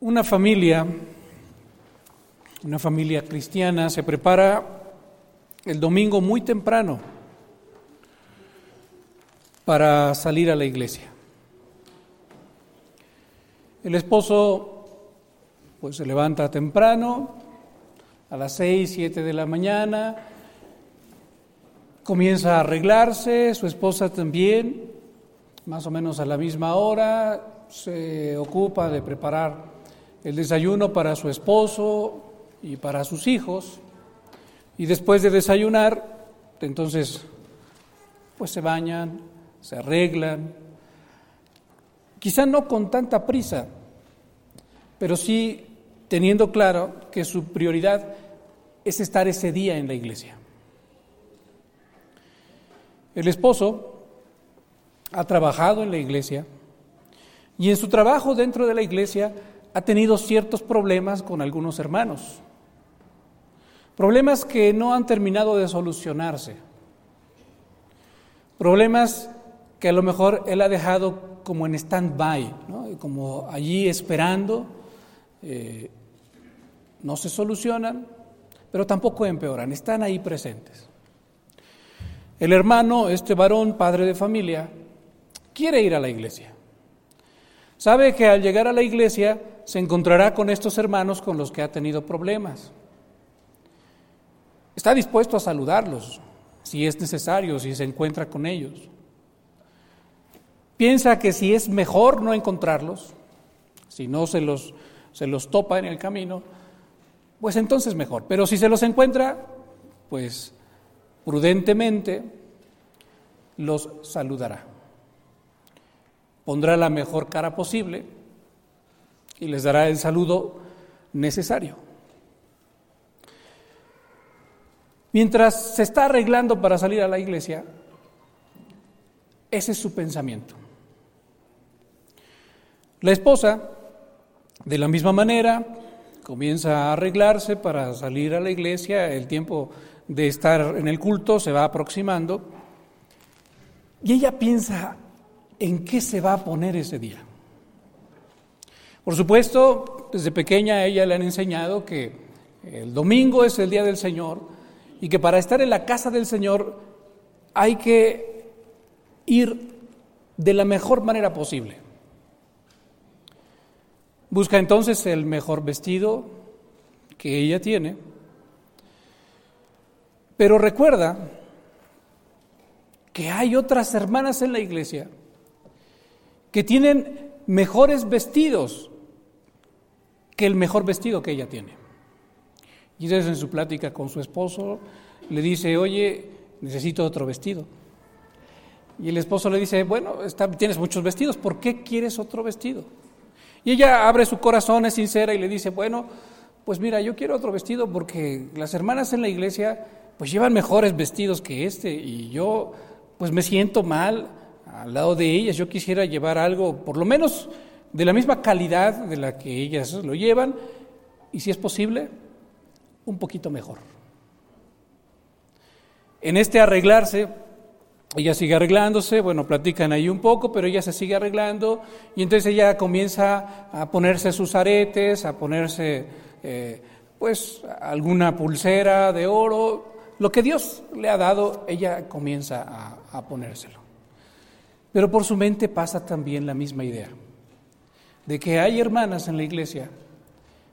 Una familia, una familia cristiana, se prepara el domingo muy temprano para salir a la iglesia. El esposo pues se levanta temprano, a las seis, siete de la mañana, comienza a arreglarse, su esposa también, más o menos a la misma hora, se ocupa de preparar el desayuno para su esposo y para sus hijos, y después de desayunar, entonces, pues se bañan, se arreglan, quizá no con tanta prisa, pero sí teniendo claro que su prioridad es estar ese día en la iglesia. El esposo ha trabajado en la iglesia y en su trabajo dentro de la iglesia ha tenido ciertos problemas con algunos hermanos. Problemas que no han terminado de solucionarse. Problemas que a lo mejor él ha dejado como en stand-by, como allí esperando. Eh, no se solucionan, pero tampoco empeoran, están ahí presentes. El hermano, este varón, padre de familia, quiere ir a la iglesia. Sabe que al llegar a la iglesia se encontrará con estos hermanos con los que ha tenido problemas. Está dispuesto a saludarlos si es necesario, si se encuentra con ellos. Piensa que si es mejor no encontrarlos, si no se los, se los topa en el camino, pues entonces mejor. Pero si se los encuentra, pues prudentemente los saludará. Pondrá la mejor cara posible y les dará el saludo necesario. Mientras se está arreglando para salir a la iglesia, ese es su pensamiento. La esposa, de la misma manera, comienza a arreglarse para salir a la iglesia, el tiempo de estar en el culto se va aproximando y ella piensa en qué se va a poner ese día. Por supuesto, desde pequeña a ella le han enseñado que el domingo es el día del Señor y que para estar en la casa del Señor hay que ir de la mejor manera posible. Busca entonces el mejor vestido que ella tiene, pero recuerda que hay otras hermanas en la iglesia que tienen mejores vestidos que el mejor vestido que ella tiene. Y entonces en su plática con su esposo le dice, oye, necesito otro vestido. Y el esposo le dice, bueno, tienes muchos vestidos, ¿por qué quieres otro vestido? Y ella abre su corazón, es sincera y le dice, bueno, pues mira, yo quiero otro vestido porque las hermanas en la iglesia pues llevan mejores vestidos que este y yo pues me siento mal al lado de ellas. Yo quisiera llevar algo por lo menos de la misma calidad de la que ellas lo llevan y si es posible, un poquito mejor. En este arreglarse, ella sigue arreglándose, bueno, platican ahí un poco, pero ella se sigue arreglando y entonces ella comienza a ponerse sus aretes, a ponerse eh, pues alguna pulsera de oro, lo que Dios le ha dado, ella comienza a, a ponérselo. Pero por su mente pasa también la misma idea, de que hay hermanas en la iglesia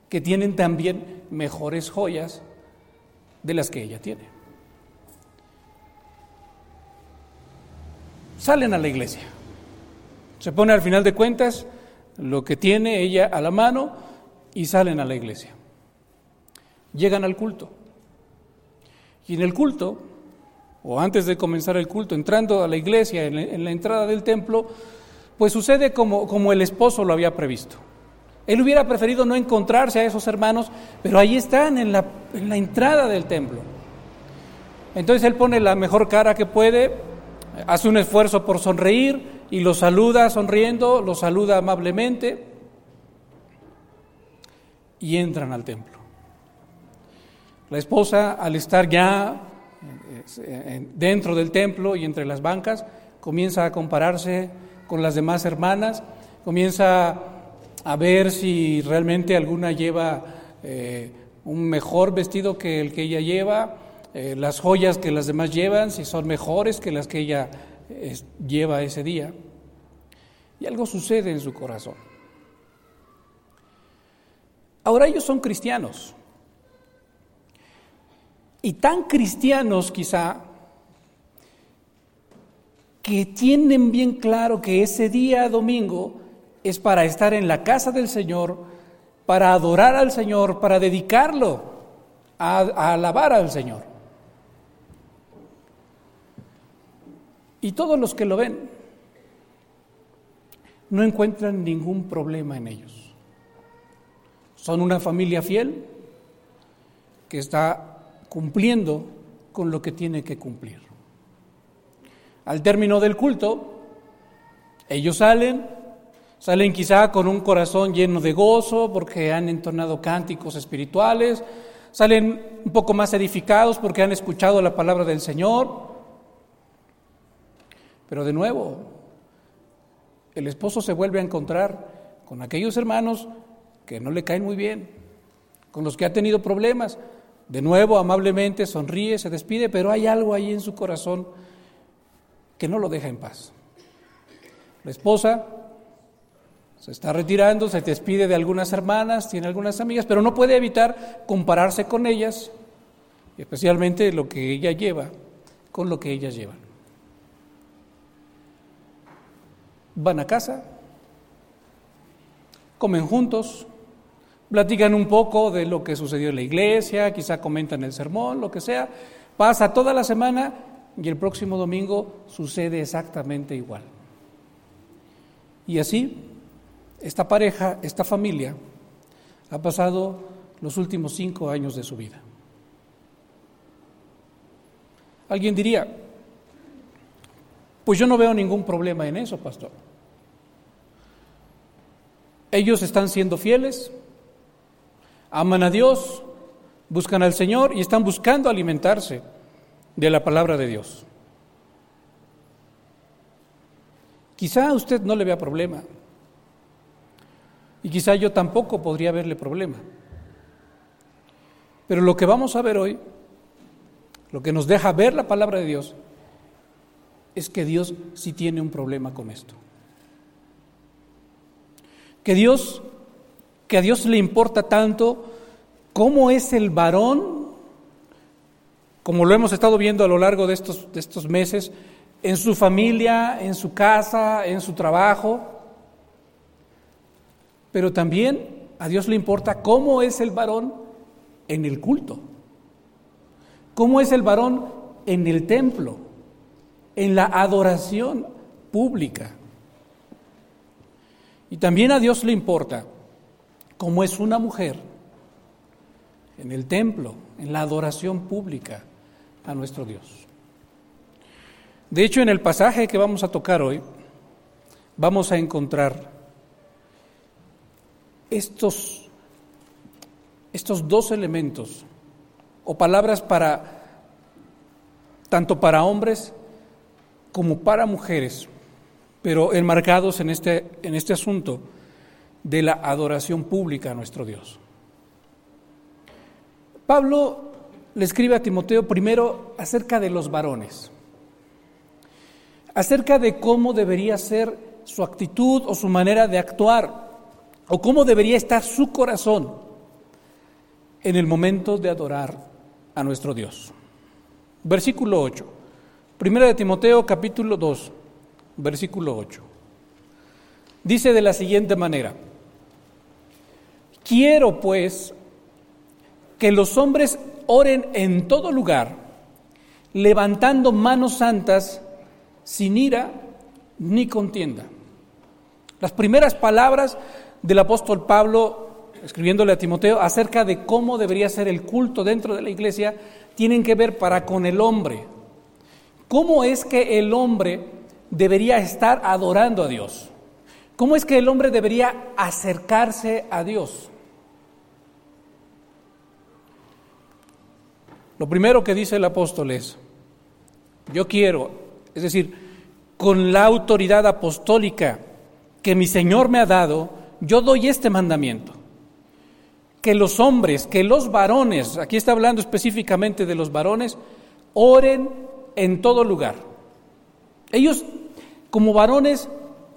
que tienen también mejores joyas de las que ella tiene. salen a la iglesia. Se pone al final de cuentas lo que tiene ella a la mano y salen a la iglesia. Llegan al culto. Y en el culto, o antes de comenzar el culto, entrando a la iglesia, en la, entrada del templo, pues sucede como, como el esposo lo había previsto. Él hubiera preferido no encontrarse a esos hermanos, pero ahí están en la, en la entrada del templo. Entonces él pone la mejor cara que puede, hace un esfuerzo por sonreír y lo saluda sonriendo, lo saluda amablemente y entran al templo. La esposa, al estar ya eh, dentro del templo y entre las bancas, comienza a compararse con las demás hermanas, comienza a ver si realmente alguna lleva eh, un mejor vestido que el que ella lleva, eh, las joyas que las demás llevan, si son mejores que las que ella lleva ese día. Y algo sucede en su corazón. Ahora ellos son cristianos. Y tan cristianos quizá que tienen bien claro que ese día domingo es para estar en la casa del Señor, para adorar al Señor, para dedicarlo a, alabar al Señor. Y todos los que lo ven no encuentran ningún problema en ellos. Son una familia fiel que está cumpliendo con lo que tiene que cumplir. Al término del culto, ellos salen, salen quizá con un corazón lleno de gozo porque han entonado cánticos espirituales, salen un poco más edificados porque han escuchado la palabra del Señor. Pero de nuevo, el esposo se vuelve a encontrar con aquellos hermanos que no le caen muy bien, con los que ha tenido problemas. De nuevo, amablemente sonríe, se despide, pero hay algo ahí en su corazón que no lo deja en paz. La esposa se está retirando, se despide de algunas hermanas, tiene algunas amigas, pero no puede evitar compararse con ellas, especialmente lo que ella lleva con lo que ellas llevan. Van a casa, comen juntos, platican un poco de lo que sucedió en la iglesia, quizá comentan el sermón, lo que sea. Pasa toda la semana y el próximo domingo sucede exactamente igual. Y así, esta pareja, esta familia, ha pasado los últimos cinco años de su vida. Alguien diría, pues yo no veo ningún problema en eso, pastor. Ellos están siendo fieles, aman a Dios, buscan al Señor y están buscando alimentarse de la palabra de Dios. Quizá a usted no le vea problema. Y quizá yo tampoco podría verle problema. Pero lo que vamos a ver hoy, lo que nos deja ver la palabra de Dios, es que Dios sí tiene un problema con esto. Que Dios, que a Dios le importa tanto cómo es el varón como lo hemos estado viendo a lo largo de estos, de estos meses, en su familia, en su casa, en su trabajo. Pero también a Dios le importa cómo es el varón en el culto, cómo es el varón en el templo, en la adoración pública. Y también a Dios le importa cómo es una mujer en el templo, en la adoración pública a nuestro Dios. De hecho, en el pasaje que vamos a tocar hoy, vamos a encontrar estos, estos dos elementos o palabras para tanto para hombres como para mujeres, pero enmarcados en este, en este asunto de la adoración pública a nuestro Dios. Pablo le escribe a Timoteo primero acerca de los varones, acerca de cómo debería ser su actitud o su manera de actuar, o cómo debería estar su corazón en el momento de adorar a nuestro Dios. Versículo 8. Primera de Timoteo capítulo 2, versículo 8. Dice de la siguiente manera, quiero pues que los hombres oren en todo lugar, levantando manos santas, sin ira ni contienda. Las primeras palabras del apóstol Pablo, escribiéndole a Timoteo, acerca de cómo debería ser el culto dentro de la iglesia, tienen que ver para con el hombre. ¿Cómo es que el hombre debería estar adorando a Dios? ¿Cómo es que el hombre debería acercarse a Dios? Lo primero que dice el apóstol es, yo quiero, es decir, con la autoridad apostólica que mi Señor me ha dado, yo doy este mandamiento, que los hombres, que los varones, aquí está hablando específicamente de los varones, oren en todo lugar. Ellos, como varones,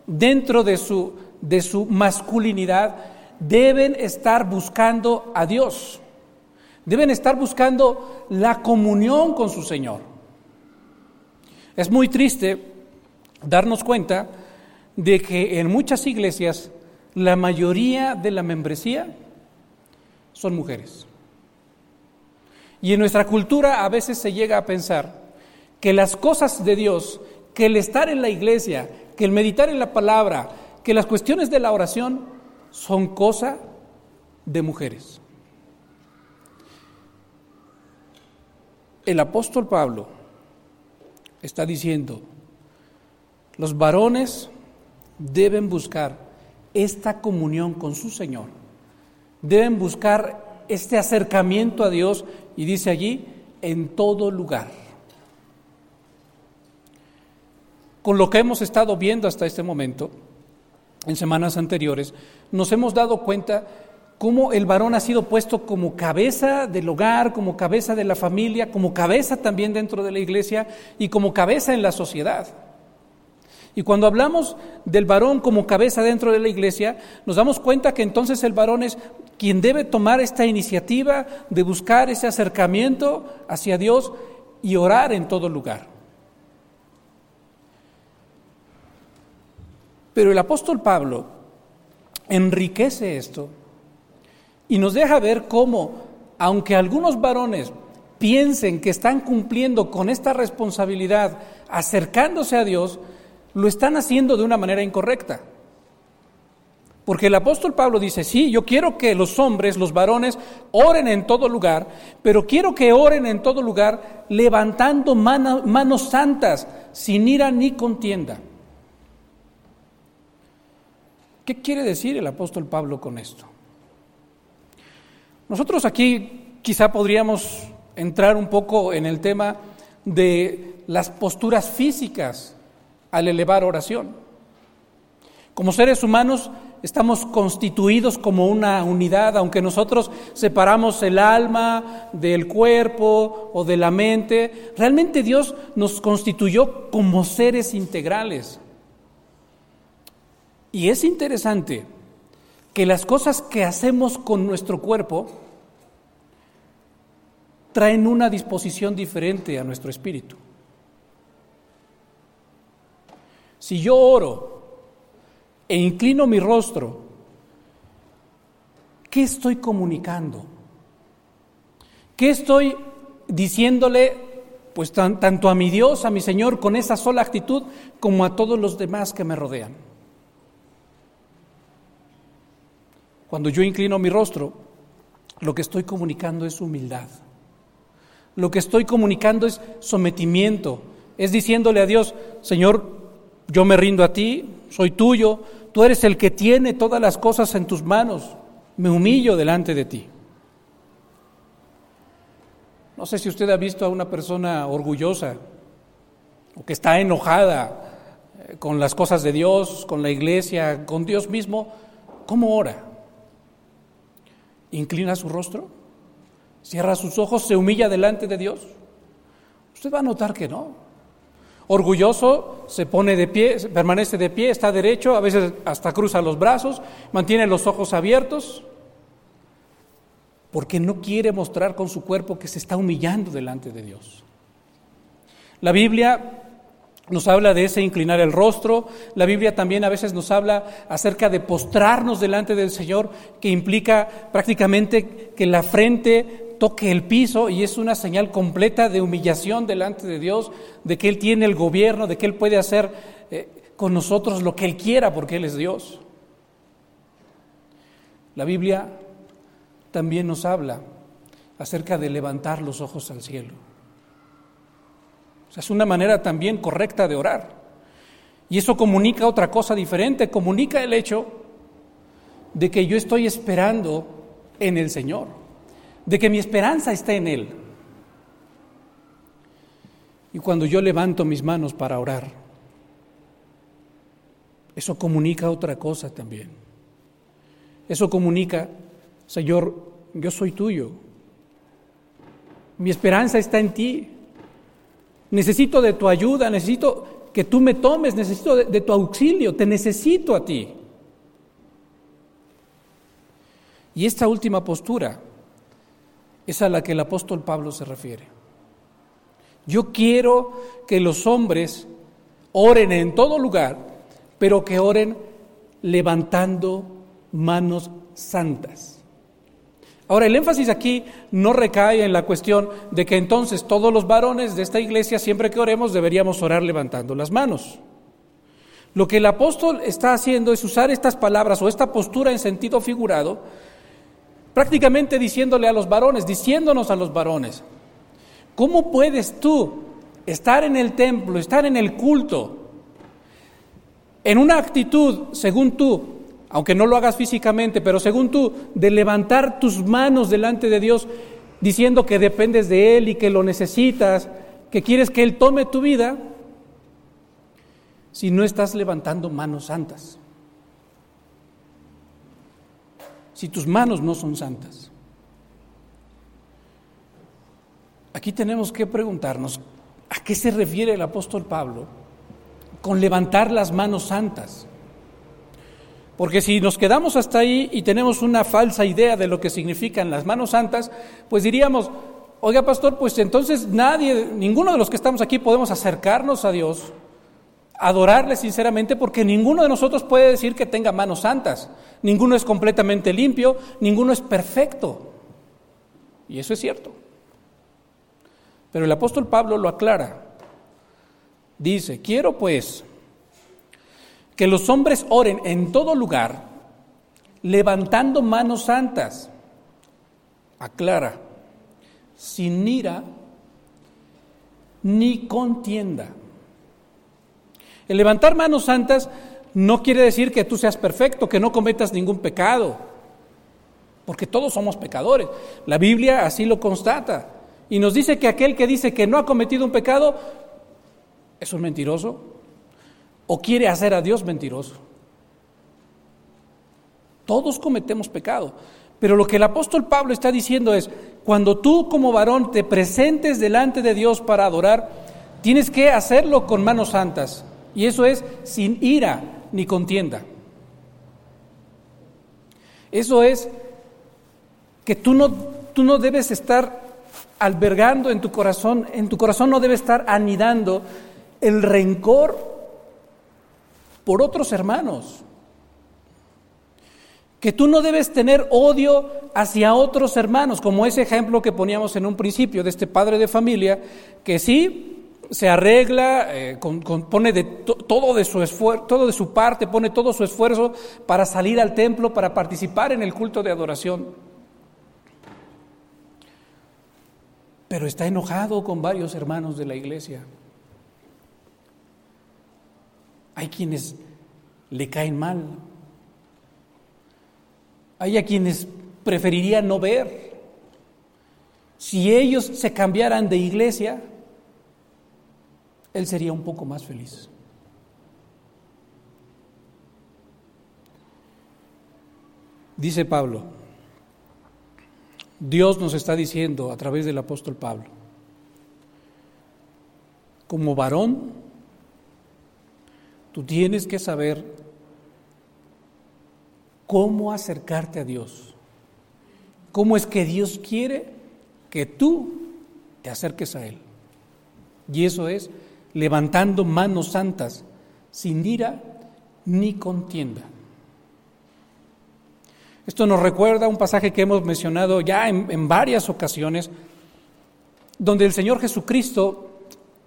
dentro de su, de su masculinidad, deben estar buscando a Dios, deben estar buscando la comunión con su Señor. Es muy triste darnos cuenta de que en muchas iglesias la mayoría de la membresía son mujeres. Y en nuestra cultura a veces se llega a pensar que las cosas de Dios, que el estar en la iglesia, que el meditar en la palabra, que las cuestiones de la oración son cosa de mujeres. El apóstol Pablo está diciendo, los varones deben buscar esta comunión con su Señor, deben buscar este acercamiento a Dios y dice allí, en todo lugar. Con lo que hemos estado viendo hasta este momento, en semanas anteriores, nos hemos dado cuenta cómo el varón ha sido puesto como cabeza del hogar, como cabeza de la familia, como cabeza también dentro de la iglesia y como cabeza en la sociedad. Y cuando hablamos del varón como cabeza dentro de la iglesia, nos damos cuenta que entonces el varón es quien debe tomar esta iniciativa de buscar ese acercamiento hacia Dios y orar en todo lugar. Pero el apóstol Pablo enriquece esto y nos deja ver cómo, aunque algunos varones piensen que están cumpliendo con esta responsabilidad acercándose a Dios, lo están haciendo de una manera incorrecta. Porque el apóstol Pablo dice, sí, yo quiero que los hombres, los varones, oren en todo lugar, pero quiero que oren en todo lugar levantando manos santas, sin ira ni contienda. ¿Qué quiere decir el apóstol Pablo con esto? Nosotros aquí quizá podríamos entrar un poco en el tema de las posturas físicas al elevar oración. Como seres humanos estamos constituidos como una unidad, aunque nosotros separamos el alma del cuerpo o de la mente, realmente Dios nos constituyó como seres integrales. Y es interesante que las cosas que hacemos con nuestro cuerpo traen una disposición diferente a nuestro espíritu. Si yo oro e inclino mi rostro, ¿qué estoy comunicando? ¿Qué estoy diciéndole pues tanto a mi Dios, a mi Señor, con esa sola actitud, como a todos los demás que me rodean? Cuando yo inclino mi rostro, lo que estoy comunicando es humildad. Lo que estoy comunicando es sometimiento. Es diciéndole a Dios, Señor, yo me rindo a ti, soy tuyo, tú eres el que tiene todas las cosas en tus manos, me humillo delante de ti. No sé si usted ha visto a una persona orgullosa o que está enojada eh, con las cosas de Dios, con la iglesia, con Dios mismo, ¿cómo ora? ¿Inclina su rostro? ¿Cierra sus ojos? ¿Se humilla delante de Dios? Usted va a notar que no. Orgulloso se pone de pie, permanece de pie, está derecho, a veces hasta cruza los brazos, mantiene los ojos abiertos, porque no quiere mostrar con su cuerpo que se está humillando delante de Dios. La Biblia nos habla de ese inclinar el rostro, la Biblia también a veces nos habla acerca de postrarnos delante del Señor, que implica prácticamente que la frente toque el piso y es una señal completa de humillación delante de Dios, de que Él tiene el gobierno, de que Él puede hacer eh, con nosotros lo que Él quiera porque Él es Dios. La Biblia también nos habla acerca de levantar los ojos al cielo. Es una manera también correcta de orar. Y eso comunica otra cosa diferente, comunica el hecho de que yo estoy esperando en el Señor de que mi esperanza está en Él. Y cuando yo levanto mis manos para orar, eso comunica otra cosa también. Eso comunica, Señor, yo soy tuyo. Mi esperanza está en ti. Necesito de tu ayuda, necesito que tú me tomes, necesito de, tu auxilio, te necesito a ti. Y esta última postura es a la que el apóstol Pablo se refiere. Yo quiero que los hombres oren en todo lugar, pero que oren levantando manos santas. Ahora, el énfasis aquí no recae en la cuestión de que entonces todos los varones de esta iglesia, siempre que oremos, deberíamos orar levantando las manos. Lo que el apóstol está haciendo es usar estas palabras o esta postura en sentido figurado, prácticamente diciéndole a los varones, diciéndonos a los varones, ¿cómo puedes tú estar en el templo, estar en el culto, en una actitud, según tú, aunque no lo hagas físicamente, pero según tú, de levantar tus manos delante de Dios diciendo que dependes de Él y que lo necesitas, que quieres que Él tome tu vida, si no estás levantando manos santas, si tus manos no son santas. Aquí tenemos que preguntarnos, ¿a qué se refiere el apóstol Pablo con levantar las manos santas? Porque si nos quedamos hasta ahí y tenemos una falsa idea de lo que significan las manos santas, pues diríamos, oiga pastor, pues entonces nadie, ninguno de los que estamos aquí podemos acercarnos a Dios, adorarle sinceramente, porque ninguno de nosotros puede decir que tenga manos santas. Ninguno es completamente limpio, ninguno es perfecto. Y eso es cierto. Pero el apóstol Pablo lo aclara. Dice, quiero pues que los hombres oren en todo lugar, levantando manos santas. Aclara, sin ira ni contienda. El levantar manos santas no quiere decir que tú seas perfecto, que no cometas ningún pecado, porque todos somos pecadores. La Biblia así lo constata. Y nos dice que aquel que dice que no ha cometido un pecado es un mentiroso o quiere hacer a Dios mentiroso. Todos cometemos pecado. Pero lo que el apóstol Pablo está diciendo es, cuando tú como varón te presentes delante de Dios para adorar, tienes que hacerlo con manos santas. Y eso es sin ira ni contienda. Eso es que tú no, tú no debes estar albergando en tu corazón, en tu corazón no debe estar anidando el rencor por otros hermanos. Que tú no debes tener odio hacia otros hermanos, como ese ejemplo que poníamos en un principio de este padre de familia, que sí se arregla, eh, pone de todo de su esfuerzo, todo de su parte, pone todo su esfuerzo para salir al templo, para participar en el culto de adoración. Pero está enojado con varios hermanos de la iglesia. Hay quienes le caen mal. Hay a quienes preferiría no ver. Si ellos se cambiaran de iglesia, él sería un poco más feliz. Dice Pablo, Dios nos está diciendo a través del apóstol Pablo, como varón Tú tienes que saber cómo acercarte a Dios. ¿Cómo es que Dios quiere que tú te acerques a Él? Y eso es levantando manos santas, sin ira ni contienda. Esto nos recuerda un pasaje que hemos mencionado ya en, en varias ocasiones, donde el Señor Jesucristo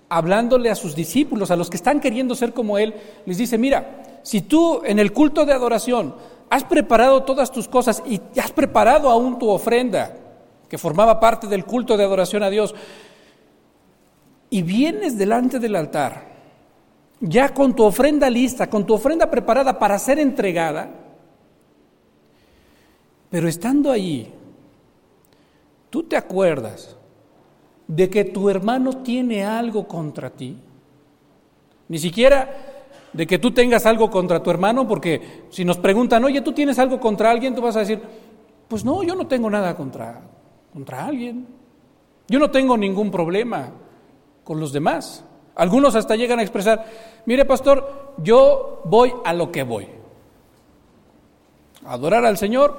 hablándole a sus discípulos, a los que están queriendo ser como Él, les dice, mira, si tú en el culto de adoración has preparado todas tus cosas y has preparado aún tu ofrenda, que formaba parte del culto de adoración a Dios, y vienes delante del altar, ya con tu ofrenda lista, con tu ofrenda preparada para ser entregada, pero estando allí, tú te acuerdas de que tu hermano tiene algo contra ti. Ni siquiera de que tú tengas algo contra tu hermano, porque si nos preguntan, oye, ¿tú tienes algo contra alguien? Tú vas a decir, pues no, yo no tengo nada contra, contra alguien. Yo no tengo ningún problema con los demás. Algunos hasta llegan a expresar, mire pastor, yo voy a lo que voy. Adorar al Señor,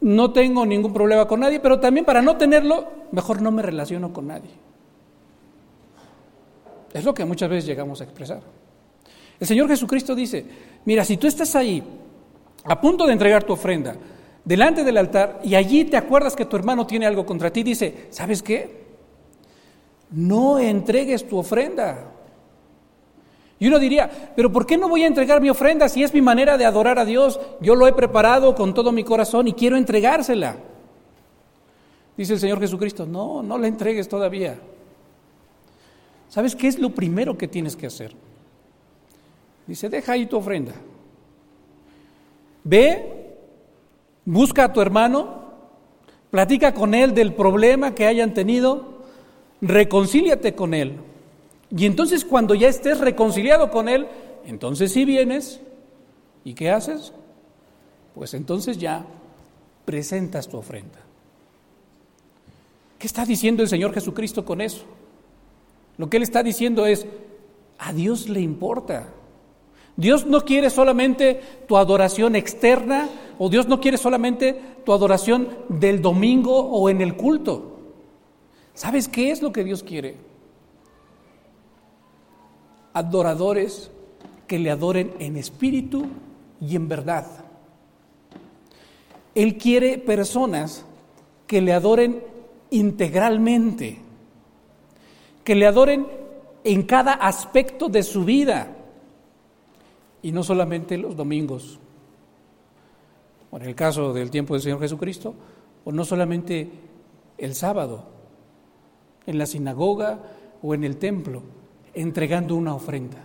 no tengo ningún problema con nadie, pero también para no tenerlo, mejor no me relaciono con nadie. Es lo que muchas veces llegamos a expresar. El Señor Jesucristo dice, mira, si tú estás ahí a punto de entregar tu ofrenda delante del altar y allí te acuerdas que tu hermano tiene algo contra ti, dice, ¿sabes qué? No entregues tu ofrenda. Y uno diría, pero ¿por qué no voy a entregar mi ofrenda si es mi manera de adorar a Dios? Yo lo he preparado con todo mi corazón y quiero entregársela. Dice el Señor Jesucristo, no, no la entregues todavía. ¿Sabes qué es lo primero que tienes que hacer? Dice, deja ahí tu ofrenda. Ve, busca a tu hermano, platica con él del problema que hayan tenido, reconcíliate con él. Y entonces cuando ya estés reconciliado con él, entonces sí vienes. ¿Y qué haces? Pues entonces ya presentas tu ofrenda. ¿Qué está diciendo el Señor Jesucristo con eso? Lo que Él está diciendo es, a Dios le importa. Dios no quiere solamente tu adoración externa o Dios no quiere solamente tu adoración del domingo o en el culto. ¿Sabes qué es lo que Dios quiere? Adoradores que le adoren en espíritu y en verdad. Él quiere personas que le adoren integralmente que le adoren en cada aspecto de su vida y no solamente los domingos, o en el caso del tiempo del Señor Jesucristo, o no solamente el sábado, en la sinagoga o en el templo, entregando una ofrenda.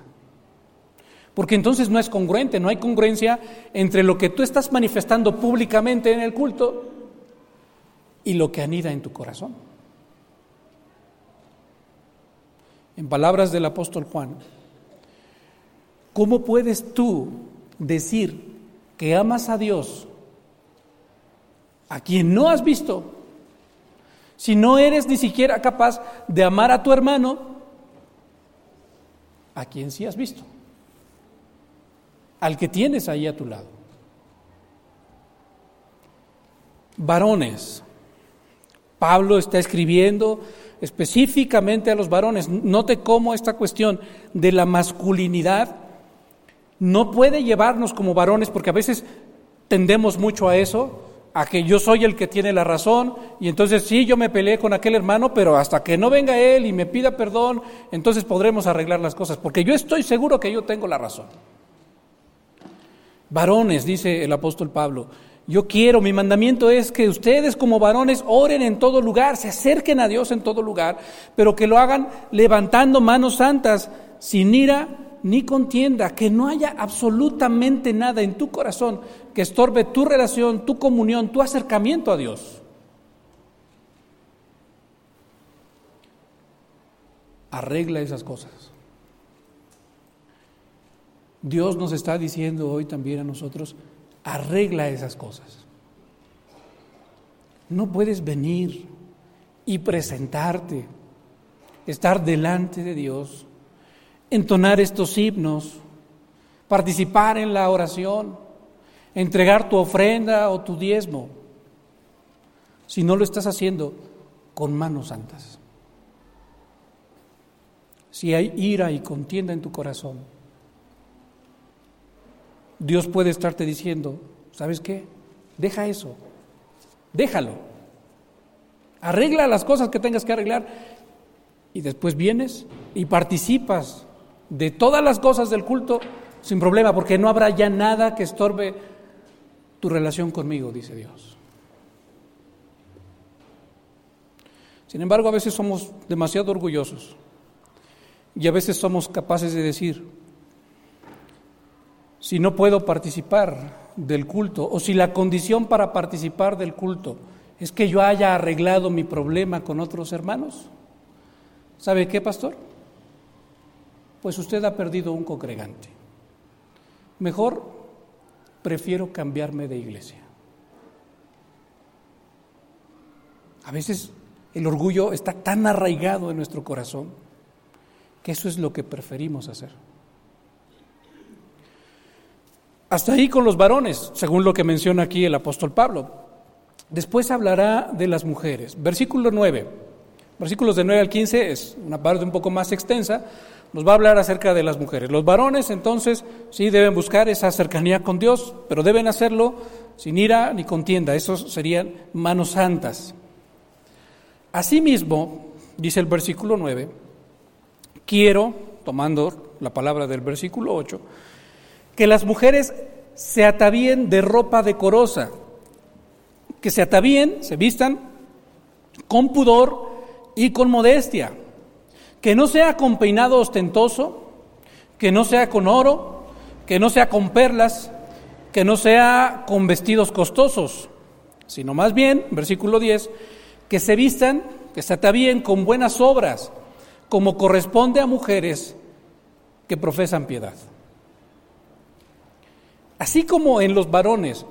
Porque entonces no es congruente, no hay congruencia entre lo que tú estás manifestando públicamente en el culto y lo que anida en tu corazón. en palabras del apóstol Juan, ¿cómo puedes tú decir que amas a Dios a quien no has visto si no eres ni siquiera capaz de amar a tu hermano a quien sí has visto? Al que tienes ahí a tu lado. Varones, Pablo está escribiendo específicamente a los varones. Note cómo esta cuestión de la masculinidad no puede llevarnos como varones, porque a veces tendemos mucho a eso, a que yo soy el que tiene la razón, y entonces sí, yo me peleé con aquel hermano, pero hasta que no venga él y me pida perdón, entonces podremos arreglar las cosas, porque yo estoy seguro que yo tengo la razón. Varones, dice el apóstol Pablo, yo quiero, mi mandamiento es que ustedes como varones oren en todo lugar, se acerquen a Dios en todo lugar, pero que lo hagan levantando manos santas, sin ira ni contienda, que no haya absolutamente nada en tu corazón que estorbe tu relación, tu comunión, tu acercamiento a Dios. Arregla esas cosas. Dios nos está diciendo hoy también a nosotros, arregla esas cosas. No puedes venir y presentarte, estar delante de Dios, entonar estos himnos, participar en la oración, entregar tu ofrenda o tu diezmo, si no lo estás haciendo con manos santas. Si hay ira y contienda en tu corazón, Dios puede estarte diciendo, ¿sabes qué? Deja eso, déjalo. Arregla las cosas que tengas que arreglar y después vienes y participas de todas las cosas del culto sin problema, porque no habrá ya nada que estorbe tu relación conmigo, dice Dios. Sin embargo, a veces somos demasiado orgullosos y a veces somos capaces de decir, si no puedo participar del culto o si la condición para participar del culto es que yo haya arreglado mi problema con otros hermanos? ¿Sabe qué, pastor? pues usted ha perdido un congregante. Mejor prefiero cambiarme de iglesia. A veces el orgullo está tan arraigado en nuestro corazón que eso es lo que preferimos hacer. Hasta ahí con los varones, según lo que menciona aquí el apóstol Pablo. Después hablará de las mujeres. Versículo 9. Versículos de 9 al 15 es una parte un poco más extensa. Nos va a hablar acerca de las mujeres. Los varones entonces sí deben buscar esa cercanía con Dios, pero deben hacerlo sin ira ni contienda. Esos serían manos santas. Asimismo, dice el versículo 9, quiero, tomando la palabra del versículo 8, que las mujeres se atavíen de ropa decorosa, que se atavíen, se vistan con pudor y con modestia, que no sea con peinado ostentoso, que no sea con oro, que no sea con perlas, que no sea con vestidos costosos, sino más bien, versículo 10, que se vistan, que se atavíen con buenas obras, como corresponde a mujeres que profesan piedad. Así como en los varones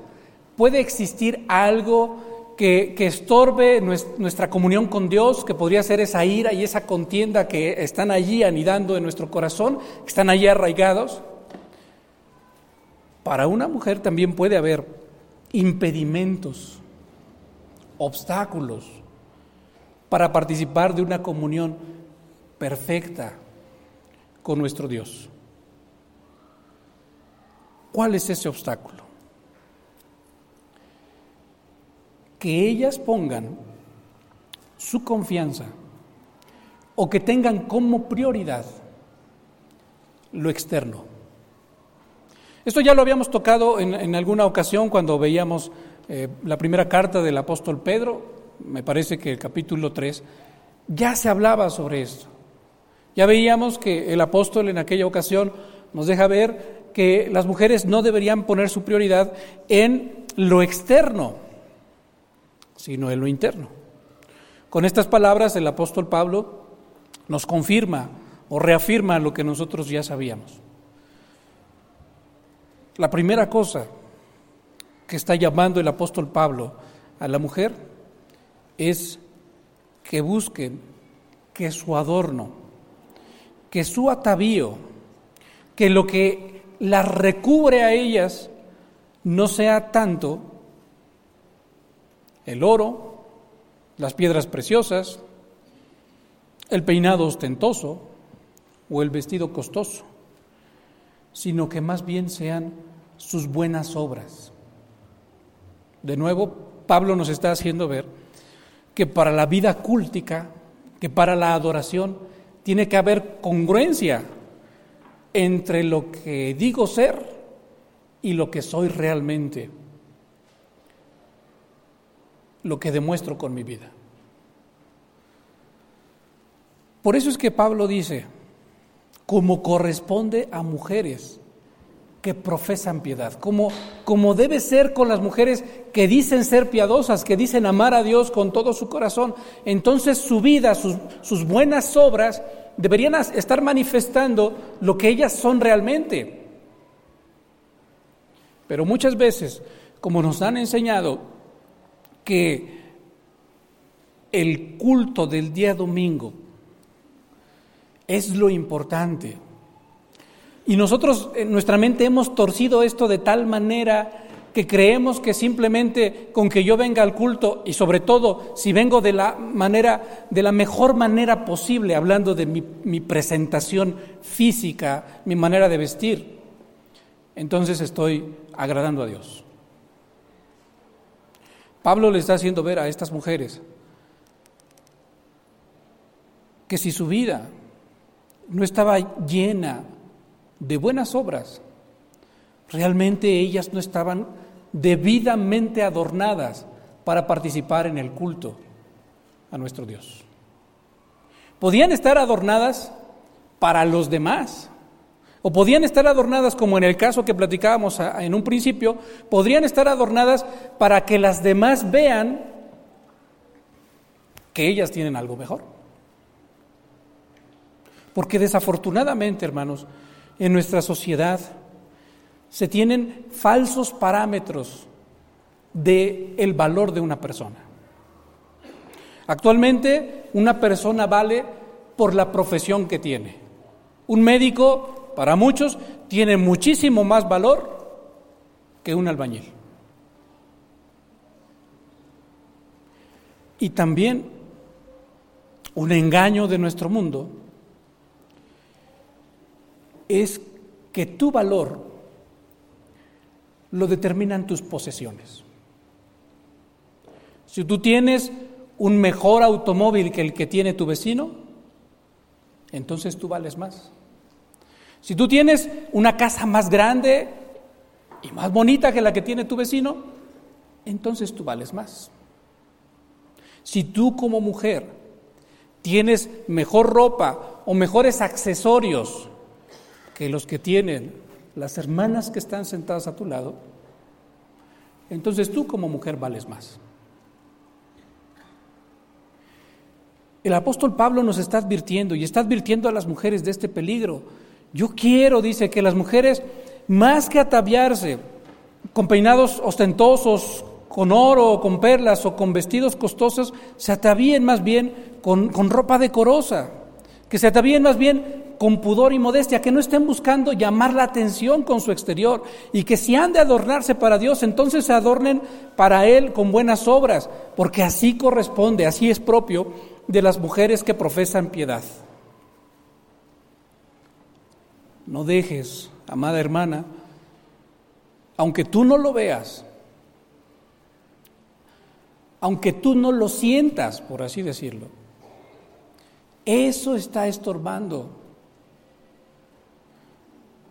puede existir algo que, estorbe nuestra comunión con Dios, que podría ser esa ira y esa contienda que están allí anidando en nuestro corazón, que están allí arraigados, para una mujer también puede haber impedimentos, obstáculos para participar de una comunión perfecta con nuestro Dios. ¿Cuál es ese obstáculo? Que ellas pongan su confianza o que tengan como prioridad lo externo. Esto ya lo habíamos tocado en, alguna ocasión cuando veíamos eh, la primera carta del apóstol Pedro, me parece que el capítulo 3, ya se hablaba sobre esto. Ya veíamos que el apóstol en aquella ocasión nos deja ver que las mujeres no deberían poner su prioridad en lo externo, sino en lo interno. Con estas palabras el apóstol Pablo nos confirma o reafirma lo que nosotros ya sabíamos. La primera cosa que está llamando el apóstol Pablo a la mujer es que busquen que su adorno, que su atavío, que lo que las recubre a ellas no sea tanto el oro, las piedras preciosas, el peinado ostentoso o el vestido costoso, sino que más bien sean sus buenas obras. De nuevo, Pablo nos está haciendo ver que para la vida cúltica, que para la adoración, tiene que haber congruencia entre lo que digo ser y lo que soy realmente, lo que demuestro con mi vida. Por eso es que Pablo dice, como corresponde a mujeres que profesan piedad, como, como debe ser con las mujeres que dicen ser piadosas, que dicen amar a Dios con todo su corazón, entonces su vida, sus, sus buenas obras, deberían estar manifestando lo que ellas son realmente. Pero muchas veces, como nos han enseñado que el culto del día domingo es lo importante, y nosotros en nuestra mente hemos torcido esto de tal manera que creemos que simplemente con que yo venga al culto y sobre todo si vengo de la manera, de la mejor manera posible, hablando de mi, presentación física, mi manera de vestir, entonces estoy agradando a Dios. Pablo le está haciendo ver a estas mujeres que si su vida no estaba llena de buenas obras, realmente ellas no estaban debidamente adornadas para participar en el culto a nuestro Dios. Podían estar adornadas para los demás, o podían estar adornadas, como en el caso que platicábamos en un principio, podrían estar adornadas para que las demás vean que ellas tienen algo mejor. Porque desafortunadamente, hermanos, en nuestra sociedad se tienen falsos parámetros de el valor de una persona. Actualmente una persona vale por la profesión que tiene. Un médico, para muchos, tiene muchísimo más valor que un albañil. Y también un engaño de nuestro mundo es que tu valor lo determinan tus posesiones. Si tú tienes un mejor automóvil que el que tiene tu vecino, entonces tú vales más. Si tú tienes una casa más grande y más bonita que la que tiene tu vecino, entonces tú vales más. Si tú como mujer tienes mejor ropa o mejores accesorios que los que tienen las hermanas que están sentadas a tu lado, entonces tú como mujer vales más. El apóstol Pablo nos está advirtiendo y está advirtiendo a las mujeres de este peligro. Yo quiero, dice, que las mujeres, más que ataviarse con peinados ostentosos, con oro, o con perlas o con vestidos costosos, se atavíen más bien con, con ropa decorosa, que se atavíen más bien con pudor y modestia, que no estén buscando llamar la atención con su exterior y que si han de adornarse para Dios, entonces se adornen para Él con buenas obras, porque así corresponde, así es propio de las mujeres que profesan piedad. No dejes, amada hermana, aunque tú no lo veas, aunque tú no lo sientas, por así decirlo, eso está estorbando.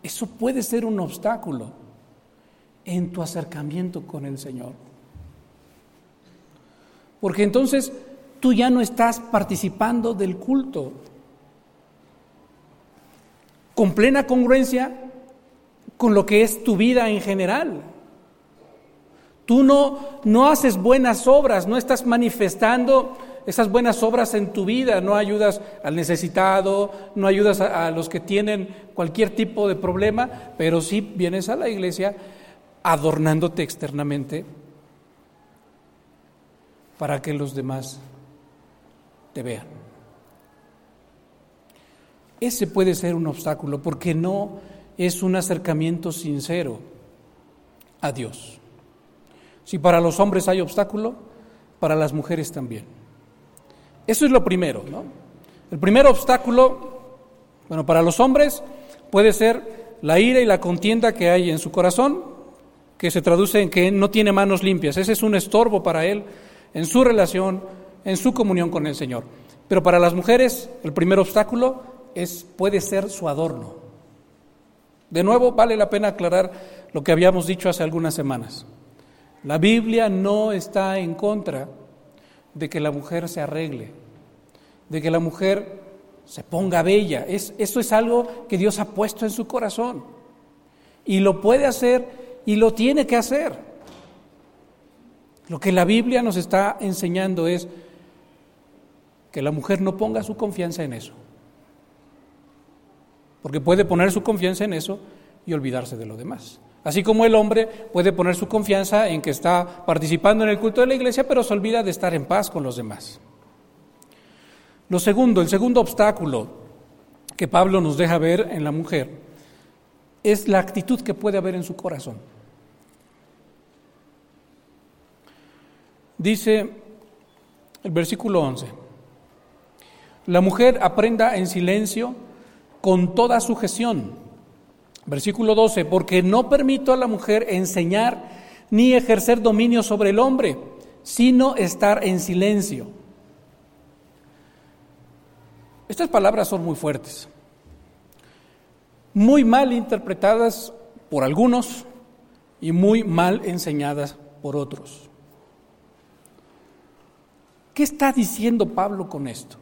Eso puede ser un obstáculo en tu acercamiento con el Señor. Porque entonces tú ya no estás participando del culto con plena congruencia con lo que es tu vida en general. Tú no, no haces buenas obras, no estás manifestando esas buenas obras en tu vida, no ayudas al necesitado, no ayudas a, los que tienen cualquier tipo de problema, pero sí vienes a la iglesia adornándote externamente para que los demás te vean. Ese puede ser un obstáculo porque no es un acercamiento sincero a Dios. Si para los hombres hay obstáculo, para las mujeres también. Eso es lo primero, ¿no? El primer obstáculo, bueno, para los hombres puede ser la ira y la contienda que hay en su corazón, que se traduce en que no tiene manos limpias. Ese es un estorbo para él en su relación, en su comunión con el Señor. Pero para las mujeres, el primer obstáculo es, puede ser su adorno. De nuevo, vale la pena aclarar lo que habíamos dicho hace algunas semanas. La Biblia no está en contra de que la mujer se arregle, de que la mujer se ponga bella. Es, eso es algo que Dios ha puesto en su corazón. Y lo puede hacer y lo tiene que hacer. Lo que la Biblia nos está enseñando es que la mujer no ponga su confianza en eso. Porque puede poner su confianza en eso y olvidarse de lo demás. Así como el hombre puede poner su confianza en que está participando en el culto de la iglesia, pero se olvida de estar en paz con los demás. Lo segundo, el segundo obstáculo que Pablo nos deja ver en la mujer es la actitud que puede haber en su corazón. Dice el versículo 11, la mujer aprenda en silencio con toda sujeción Versículo 12, porque no permito a la mujer enseñar ni ejercer dominio sobre el hombre, sino estar en silencio. Estas palabras son muy fuertes, muy mal interpretadas por algunos y muy mal enseñadas por otros. ¿Qué está diciendo Pablo con esto?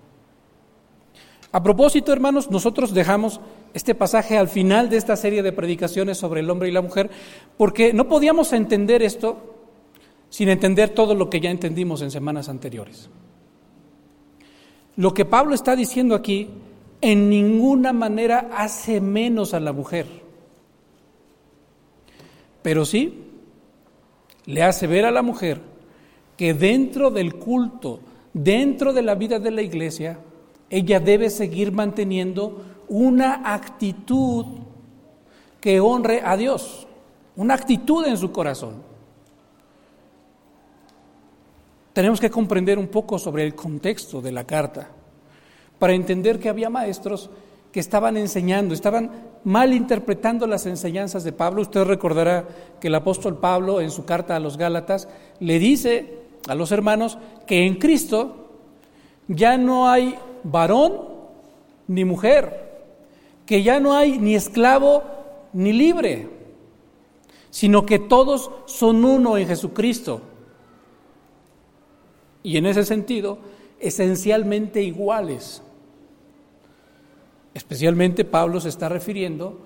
A propósito, hermanos, nosotros dejamos este pasaje al final de esta serie de predicaciones sobre el hombre y la mujer, porque no podíamos entender esto sin entender todo lo que ya entendimos en semanas anteriores. Lo que Pablo está diciendo aquí en ninguna manera hace menos a la mujer, pero sí le hace ver a la mujer que dentro del culto, dentro de la vida de la iglesia, ella debe seguir manteniendo una actitud que honre a Dios, una actitud en su corazón. Tenemos que comprender un poco sobre el contexto de la carta para entender que había maestros que estaban enseñando, estaban mal interpretando las enseñanzas de Pablo. Usted recordará que el apóstol Pablo en su carta a los Gálatas le dice a los hermanos que en Cristo ya no hay varón ni mujer, que ya no hay ni esclavo ni libre, sino que todos son uno en Jesucristo. Y en ese sentido, esencialmente iguales. Especialmente Pablo se está refiriendo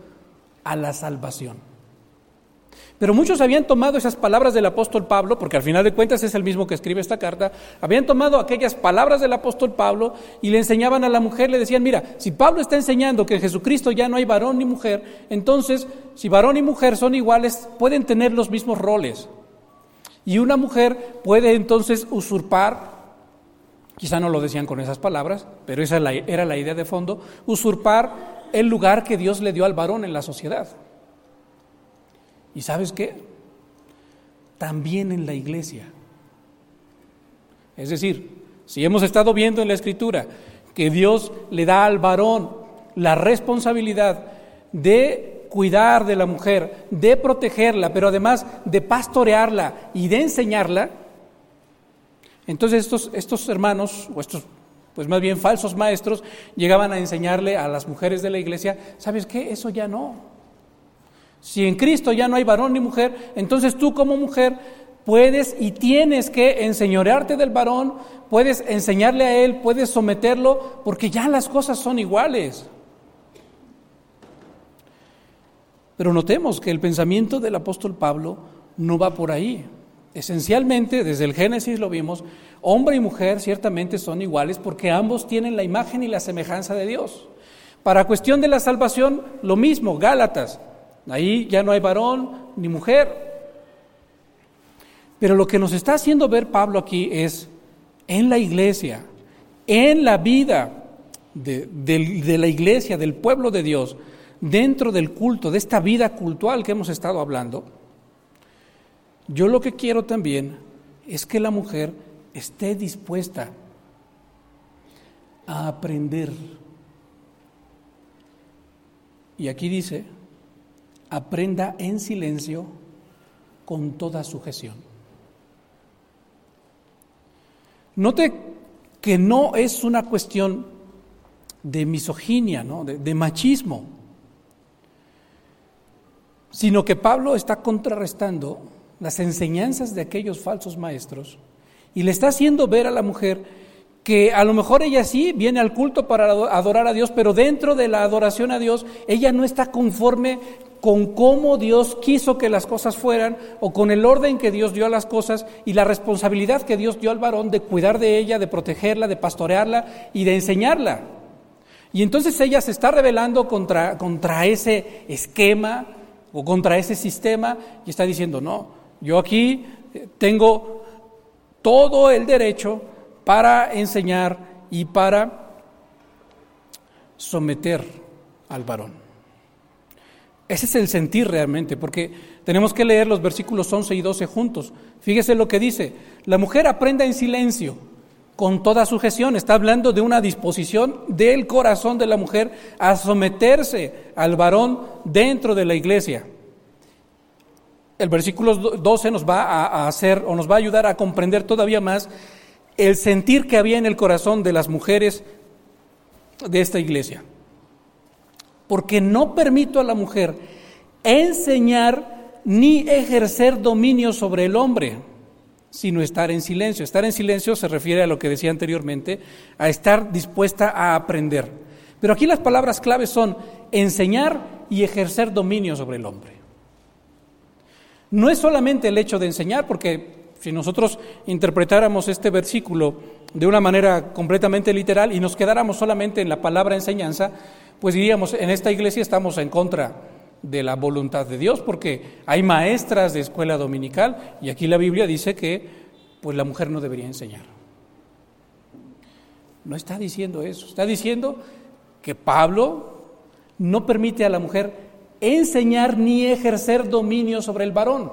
a la salvación. Pero muchos habían tomado esas palabras del apóstol Pablo, porque al final de cuentas es el mismo que escribe esta carta, habían tomado aquellas palabras del apóstol Pablo y le enseñaban a la mujer, le decían, mira, si Pablo está enseñando que en Jesucristo ya no hay varón ni mujer, entonces si varón y mujer son iguales, pueden tener los mismos roles. Y una mujer puede entonces usurpar, quizá no lo decían con esas palabras, pero esa era la idea de fondo, usurpar el lugar que Dios le dio al varón en la sociedad. ¿Y sabes qué? También en la iglesia. Es decir, si hemos estado viendo en la escritura que Dios le da al varón la responsabilidad de cuidar de la mujer, de protegerla, pero además de pastorearla y de enseñarla, entonces estos, estos hermanos, o estos, pues más bien falsos maestros, llegaban a enseñarle a las mujeres de la iglesia, ¿sabes qué? Eso ya no. Si en Cristo ya no hay varón ni mujer, entonces tú como mujer puedes y tienes que enseñorearte del varón, puedes enseñarle a él, puedes someterlo, porque ya las cosas son iguales. Pero notemos que el pensamiento del apóstol Pablo no va por ahí. Esencialmente, desde el Génesis lo vimos, hombre y mujer ciertamente son iguales porque ambos tienen la imagen y la semejanza de Dios. Para cuestión de la salvación, lo mismo, Gálatas. Ahí ya no hay varón ni mujer. Pero lo que nos está haciendo ver Pablo aquí es en la iglesia, en la vida de, de, la iglesia, del pueblo de Dios, dentro del culto, de esta vida cultural que hemos estado hablando, yo lo que quiero también es que la mujer esté dispuesta a aprender. Y aquí dice, aprenda en silencio con toda sujeción. Note que no es una cuestión de misoginia, ¿no? de, de machismo, sino que Pablo está contrarrestando las enseñanzas de aquellos falsos maestros y le está haciendo ver a la mujer que a lo mejor ella sí viene al culto para adorar a Dios, pero dentro de la adoración a Dios, ella no está conforme con cómo Dios quiso que las cosas fueran o con el orden que Dios dio a las cosas y la responsabilidad que Dios dio al varón de cuidar de ella, de protegerla, de pastorearla y de enseñarla. Y entonces ella se está rebelando contra, contra ese esquema o contra ese sistema y está diciendo, no, yo aquí tengo todo el derecho para enseñar y para someter al varón. Ese es el sentir realmente, porque tenemos que leer los versículos 11 y 12 juntos. Fíjese lo que dice, la mujer aprenda en silencio, con toda sujeción. Está hablando de una disposición del corazón de la mujer a someterse al varón dentro de la iglesia. El versículo 12 nos va a hacer o nos va a ayudar a comprender todavía más el sentir que había en el corazón de las mujeres de esta iglesia. Porque no permito a la mujer enseñar ni ejercer dominio sobre el hombre, sino estar en silencio. Estar en silencio se refiere a lo que decía anteriormente, a estar dispuesta a aprender. Pero aquí las palabras claves son enseñar y ejercer dominio sobre el hombre. No es solamente el hecho de enseñar, porque si nosotros interpretáramos este versículo de una manera completamente literal y nos quedáramos solamente en la palabra enseñanza, pues diríamos, en esta iglesia estamos en contra de la voluntad de Dios, porque hay maestras de escuela dominical y aquí la Biblia dice que pues la mujer no debería enseñar. No está diciendo eso, está diciendo que Pablo no permite a la mujer enseñar ni ejercer dominio sobre el varón,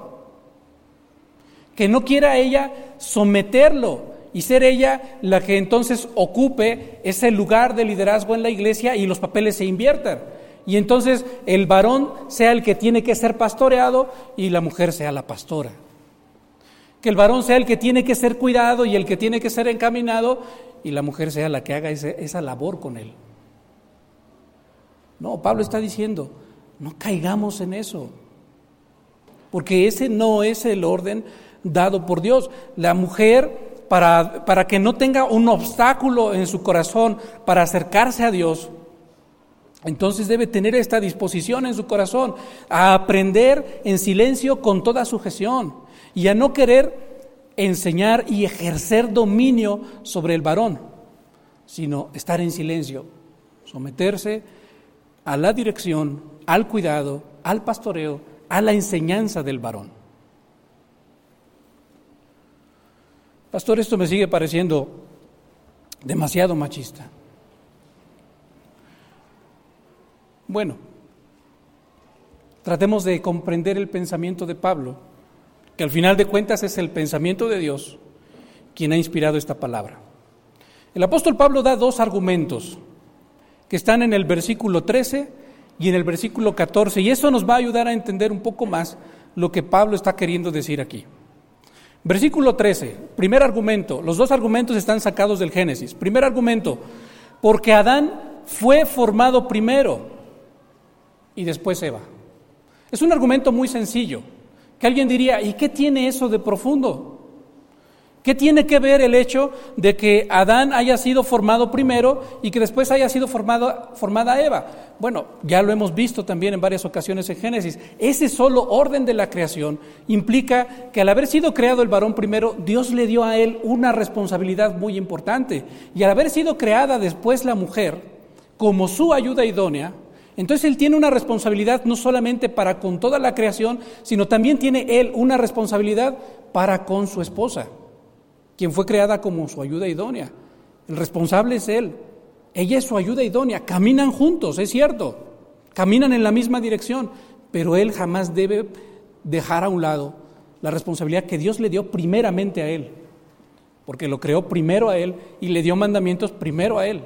que no quiera ella someterlo y ser ella la que entonces ocupe ese lugar de liderazgo en la iglesia y los papeles se inviertan. Y entonces el varón sea el que tiene que ser pastoreado y la mujer sea la pastora. Que el varón sea el que tiene que ser cuidado y el que tiene que ser encaminado y la mujer sea la que haga esa labor con él. No, Pablo está diciendo, no caigamos en eso, porque ese no es el orden dado por Dios. La mujer, para, para que no tenga un obstáculo en su corazón para acercarse a Dios, entonces debe tener esta disposición en su corazón a aprender en silencio con toda sujeción y a no querer enseñar y ejercer dominio sobre el varón, sino estar en silencio, someterse a la dirección, al cuidado, al pastoreo, a la enseñanza del varón. Pastor, esto me sigue pareciendo demasiado machista. Bueno, tratemos de comprender el pensamiento de Pablo, que al final de cuentas es el pensamiento de Dios quien ha inspirado esta palabra. El apóstol Pablo da dos argumentos que están en el versículo 13 y en el versículo 14, y eso nos va a ayudar a entender un poco más lo que Pablo está queriendo decir aquí. Versículo 13, primer argumento, los dos argumentos están sacados del Génesis. Primer argumento, porque Adán fue formado primero y después Eva. Es un argumento muy sencillo, que alguien diría, ¿y qué tiene eso de profundo? ¿Qué tiene que ver el hecho de que Adán haya sido formado primero y que después haya sido formada Eva? Bueno, ya lo hemos visto también en varias ocasiones en Génesis. Ese solo orden de la creación implica que al haber sido creado el varón primero, Dios le dio a él una responsabilidad muy importante. Y al haber sido creada después la mujer, como su ayuda idónea, entonces Él tiene una responsabilidad no solamente para con toda la creación, sino también tiene Él una responsabilidad para con su esposa, quien fue creada como su ayuda idónea. El responsable es Él. Ella es su ayuda idónea. Caminan juntos, es cierto. Caminan en la misma dirección, pero Él jamás debe dejar a un lado la responsabilidad que Dios le dio primeramente a Él, porque lo creó primero a Él y le dio mandamientos primero a Él.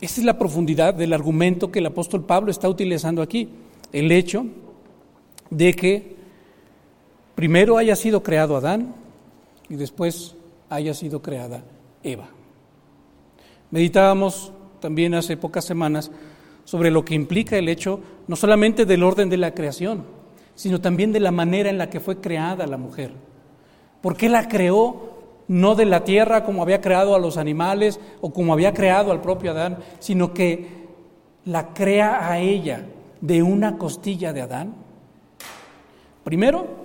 Esa es la profundidad del argumento que el apóstol Pablo está utilizando aquí. El hecho de que primero haya sido creado Adán y después haya sido creada Eva. Meditábamos también hace pocas semanas sobre lo que implica el hecho no solamente del orden de la creación, sino también de la manera en la que fue creada la mujer. ¿Por qué la creó no de la tierra como había creado a los animales o como había creado al propio Adán, sino que la crea a ella de una costilla de Adán? Primero,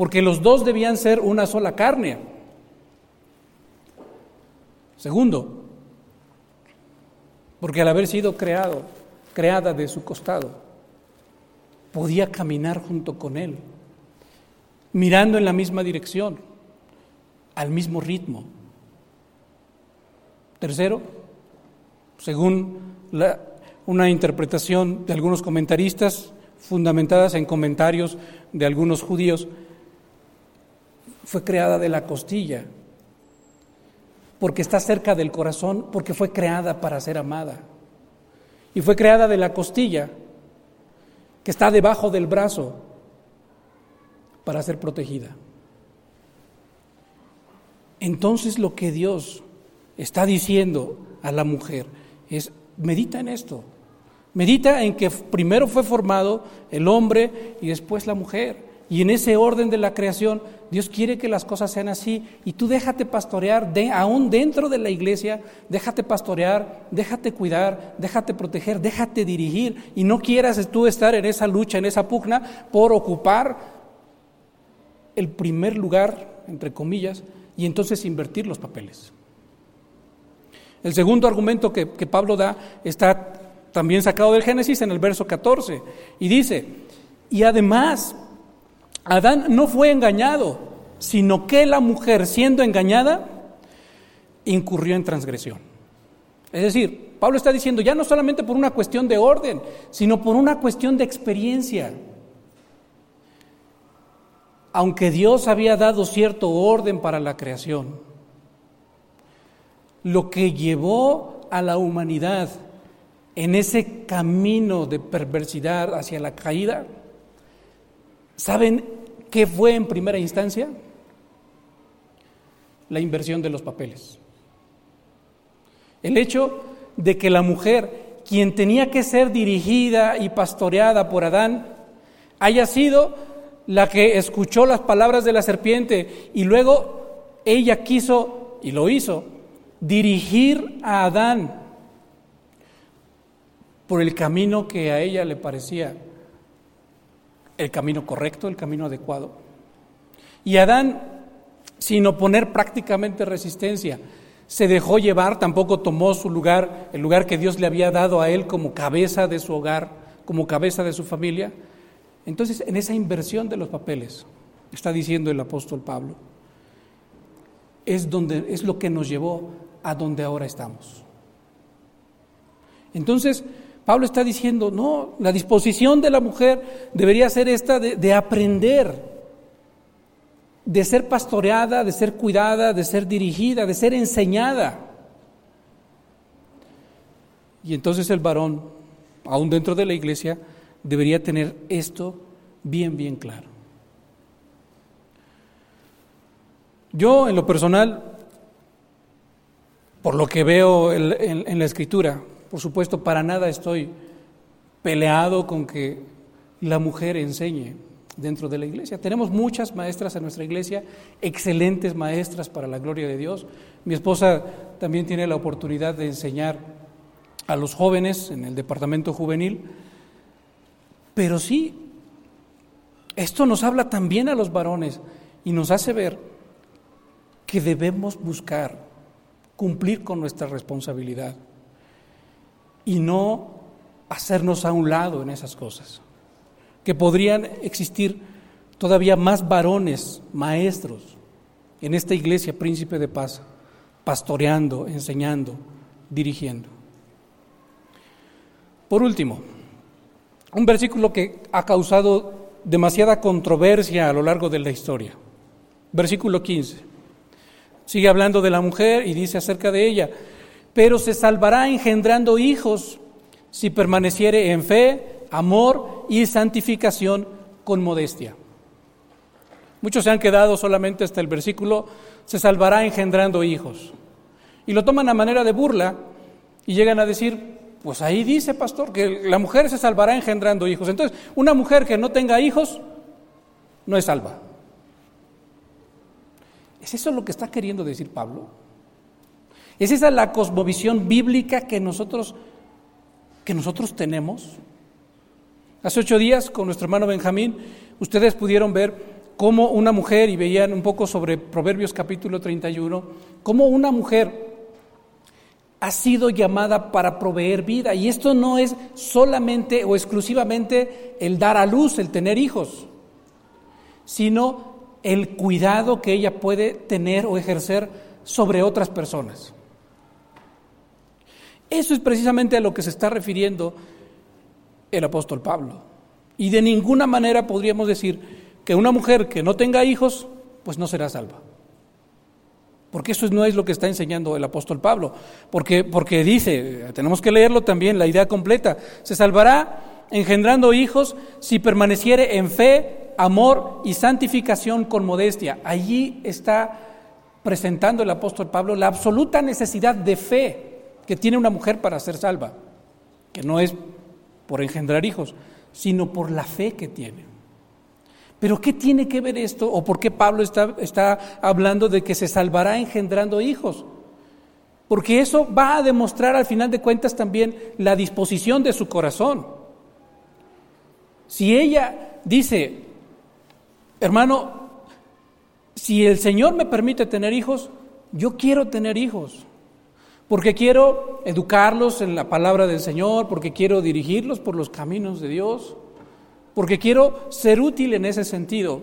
porque los dos debían ser una sola carne. Segundo, porque al haber sido creado, creada de su costado, podía caminar junto con él, mirando en la misma dirección al mismo ritmo. Tercero, según una interpretación de algunos comentaristas, fundamentadas en comentarios de algunos judíos, fue creada de la costilla, porque está cerca del corazón, porque fue creada para ser amada. Y fue creada de la costilla, que está debajo del brazo, para ser protegida. Entonces lo que Dios está diciendo a la mujer es, medita en esto, medita en que primero fue formado el hombre y después la mujer. Y en ese orden de la creación, Dios quiere que las cosas sean así. Y tú déjate pastorear, aún dentro de la iglesia, déjate pastorear, déjate cuidar, déjate proteger, déjate dirigir. Y no quieras tú estar en esa lucha, en esa pugna, por ocupar el primer lugar, entre comillas, y entonces invertir los papeles. El segundo argumento que, que Pablo da está también sacado del Génesis en el verso 14, y dice, y además, Adán no fue engañado, sino que la mujer, siendo engañada, incurrió en transgresión. Es decir, Pablo está diciendo, ya no solamente por una cuestión de orden, sino por una cuestión de experiencia. Aunque Dios había dado cierto orden para la creación, lo que llevó a la humanidad en ese camino de perversidad hacia la caída, ¿saben qué fue en primera instancia? La inversión de los papeles. El hecho de que la mujer, quien tenía que ser dirigida y pastoreada por Adán, haya sido la que escuchó las palabras de la serpiente y luego ella quiso, y lo hizo, dirigir a Adán por el camino que a ella le parecía el camino correcto, el camino adecuado. Y Adán, sin oponer prácticamente resistencia, se dejó llevar, tampoco tomó su lugar, el lugar que Dios le había dado a él como cabeza de su hogar, como cabeza de su familia. Entonces, en esa inversión de los papeles, está diciendo el apóstol Pablo, es, donde, es lo que nos llevó a donde ahora estamos. Entonces, Pablo está diciendo, no, la disposición de la mujer debería ser esta de, de aprender de ser pastoreada, de ser cuidada, de ser dirigida, de ser enseñada. Y entonces el varón, aún dentro de la iglesia, debería tener esto bien, bien claro. Yo, en lo personal, por lo que veo en, la escritura, por supuesto, para nada estoy peleado con que la mujer enseñe dentro de la iglesia. Tenemos muchas maestras en nuestra iglesia, excelentes maestras para la gloria de Dios. Mi esposa también tiene la oportunidad de enseñar a los jóvenes en el departamento juvenil. Pero sí, esto nos habla también a los varones y nos hace ver que debemos buscar cumplir con nuestra responsabilidad y no hacernos a un lado en esas cosas que podrían existir todavía más varones, maestros, en esta iglesia Príncipe de Paz, pastoreando, enseñando, dirigiendo. Por último, un versículo que ha causado demasiada controversia a lo largo de la historia. Versículo 15. Sigue hablando de la mujer y dice acerca de ella, pero se salvará engendrando hijos si permaneciere en fe, amor y santificación con modestia. Muchos se han quedado solamente hasta el versículo, se salvará engendrando hijos. Y lo toman a manera de burla y llegan a decir, pues ahí dice, pastor, que la mujer se salvará engendrando hijos. Entonces, una mujer que no tenga hijos no es salva. ¿Es eso lo que está queriendo decir Pablo? ¿Es esa la cosmovisión bíblica que nosotros, que nosotros tenemos? Hace ocho días, con nuestro hermano Benjamín, ustedes pudieron ver cómo una mujer, y veían un poco sobre Proverbios capítulo 31, cómo una mujer ha sido llamada para proveer vida. Y esto no es solamente o exclusivamente el dar a luz, el tener hijos, sino el cuidado que ella puede tener o ejercer sobre otras personas. Eso es precisamente a lo que se está refiriendo el apóstol Pablo. Y de ninguna manera podríamos decir que una mujer que no tenga hijos, pues no será salva. Porque eso no es lo que está enseñando el apóstol Pablo. Porque, porque dice, tenemos que leerlo también, la idea completa, se salvará engendrando hijos si permaneciere en fe, amor y santificación con modestia. Allí está presentando el apóstol Pablo la absoluta necesidad de fe que tiene una mujer para ser salva, que no es por engendrar hijos, sino por la fe que tiene. Pero ¿qué tiene que ver esto? ¿O por qué Pablo está, está hablando de que se salvará engendrando hijos? Porque eso va a demostrar al final de cuentas también la disposición de su corazón. Si ella dice, hermano, si el Señor me permite tener hijos, yo quiero tener hijos, porque quiero educarlos en la palabra del Señor, porque quiero dirigirlos por los caminos de Dios, porque quiero ser útil en ese sentido.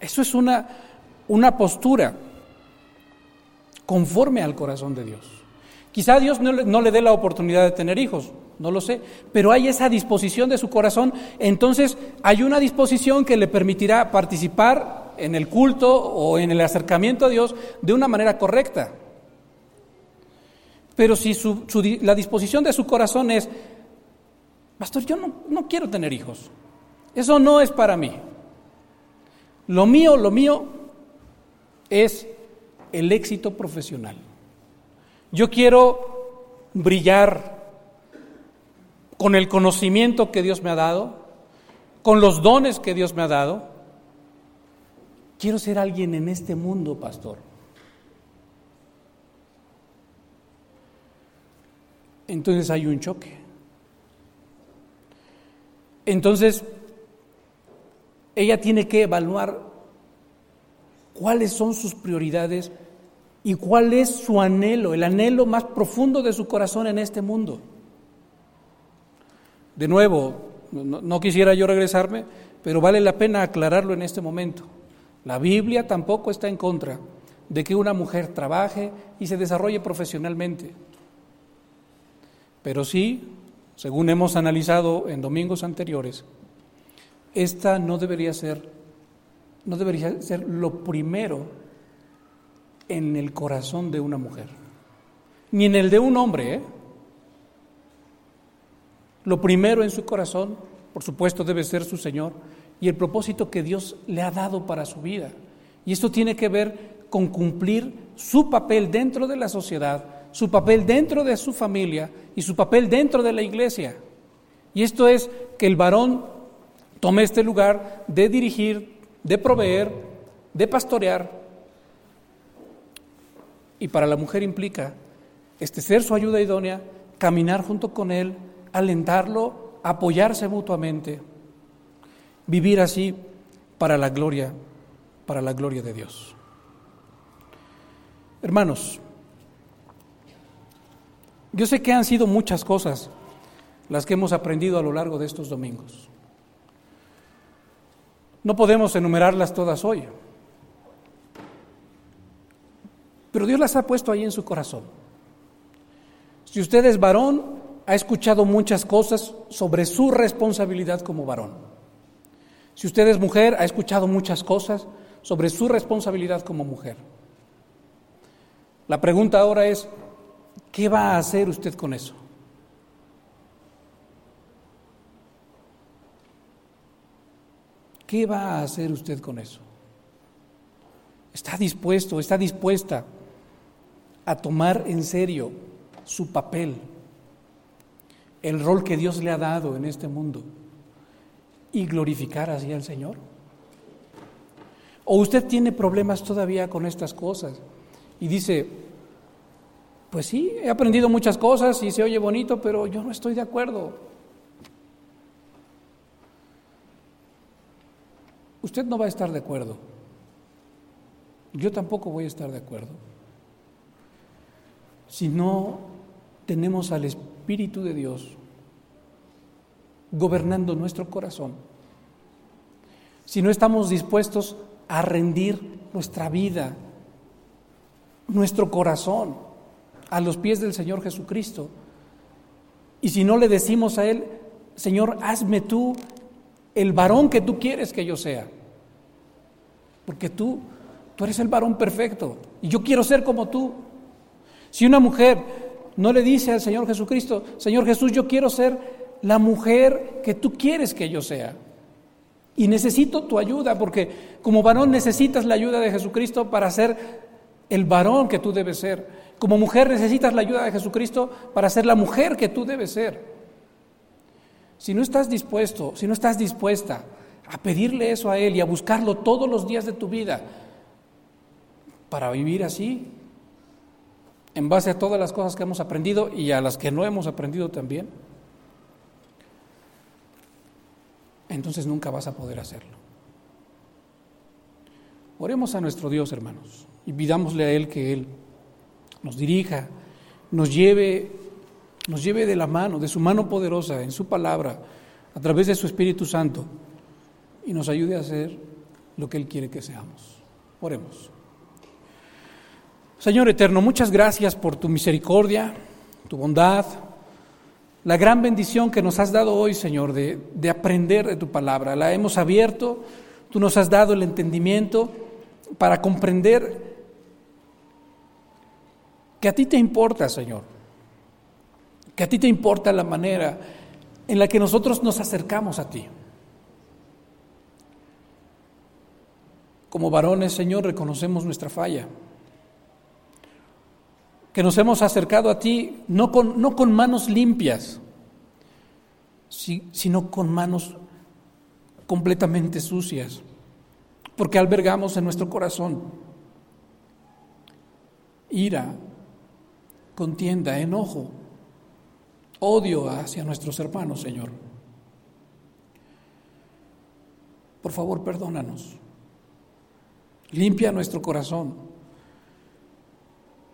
Eso es una, una postura conforme al corazón de Dios. Quizá Dios no le, no le dé la oportunidad de tener hijos, no lo sé, pero hay esa disposición de su corazón, entonces hay una disposición que le permitirá participar en el culto o en el acercamiento a Dios de una manera correcta. Pero si la disposición de su corazón es, pastor, yo no, no quiero tener hijos, eso no es para mí. Lo mío, lo mío es el éxito profesional. Yo quiero brillar con el conocimiento que Dios me ha dado, con los dones que Dios me ha dado. Quiero ser alguien en este mundo, pastor. Entonces hay un choque. Entonces, ella tiene que evaluar cuáles son sus prioridades y cuál es su anhelo, el anhelo más profundo de su corazón en este mundo. De nuevo, no, quisiera yo regresarme, pero vale la pena aclararlo en este momento. La Biblia tampoco está en contra de que una mujer trabaje y se desarrolle profesionalmente. Pero sí, según hemos analizado en domingos anteriores, esta no debería ser no debería ser lo primero en el corazón de una mujer, ni en el de un hombre. ¿eh? Lo primero en su corazón, por supuesto, debe ser su Señor y el propósito que Dios le ha dado para su vida. Y esto tiene que ver con cumplir su papel dentro de la sociedad, su papel dentro de su familia y su papel dentro de la iglesia. Y esto es que el varón tome este lugar de dirigir, de proveer, de pastorear y para la mujer implica este, ser su ayuda idónea, caminar junto con él, alentarlo, apoyarse mutuamente, vivir así para la gloria, para la gloria de Dios. Hermanos, yo sé que han sido muchas cosas las que hemos aprendido a lo largo de estos domingos. No podemos enumerarlas todas hoy. Pero Dios las ha puesto ahí en su corazón. Si usted es varón, ha escuchado muchas cosas sobre su responsabilidad como varón. Si usted es mujer, ha escuchado muchas cosas sobre su responsabilidad como mujer. La pregunta ahora es, ¿qué va a hacer usted con eso? ¿Qué va a hacer usted con eso? ¿Está dispuesto, está dispuesta a tomar en serio su papel, el rol que Dios le ha dado en este mundo y glorificar así al Señor? ¿O usted tiene problemas todavía con estas cosas y dice, pues sí, he aprendido muchas cosas y se oye bonito, pero yo no estoy de acuerdo? Usted no va a estar de acuerdo. Yo tampoco voy a estar de acuerdo si no tenemos al Espíritu de Dios gobernando nuestro corazón, si no estamos dispuestos a rendir nuestra vida, nuestro corazón a los pies del Señor Jesucristo, y si no le decimos a Él, Señor, hazme tú el varón que tú quieres que yo sea, porque tú, tú eres el varón perfecto, y yo quiero ser como tú. Si una mujer no le dice al Señor Jesucristo, Señor Jesús, yo quiero ser la mujer que tú quieres que yo sea. Y necesito tu ayuda, porque como varón necesitas la ayuda de Jesucristo para ser el varón que tú debes ser. Como mujer necesitas la ayuda de Jesucristo para ser la mujer que tú debes ser. Si no estás dispuesto, si no estás dispuesta a pedirle eso a Él y a buscarlo todos los días de tu vida para vivir así, en base a todas las cosas que hemos aprendido y a las que no hemos aprendido también, entonces nunca vas a poder hacerlo. Oremos a nuestro Dios, hermanos, y pidámosle a Él que Él nos dirija, nos lleve, nos lleve de la mano, de su mano poderosa, en su palabra, a través de su Espíritu Santo, y nos ayude a hacer lo que Él quiere que seamos. Oremos. Señor eterno, muchas gracias por tu misericordia, tu bondad, la gran bendición que nos has dado hoy, Señor, de, de, aprender de tu palabra. La hemos abierto, tú nos has dado el entendimiento para comprender que a ti te importa, Señor, que a ti te importa la manera en la que nosotros nos acercamos a ti. Como varones, Señor, reconocemos nuestra falla que nos hemos acercado a ti no con, no con manos limpias, sino con manos completamente sucias, porque albergamos en nuestro corazón ira, contienda, enojo, odio hacia nuestros hermanos, Señor. Por favor, perdónanos. Limpia nuestro corazón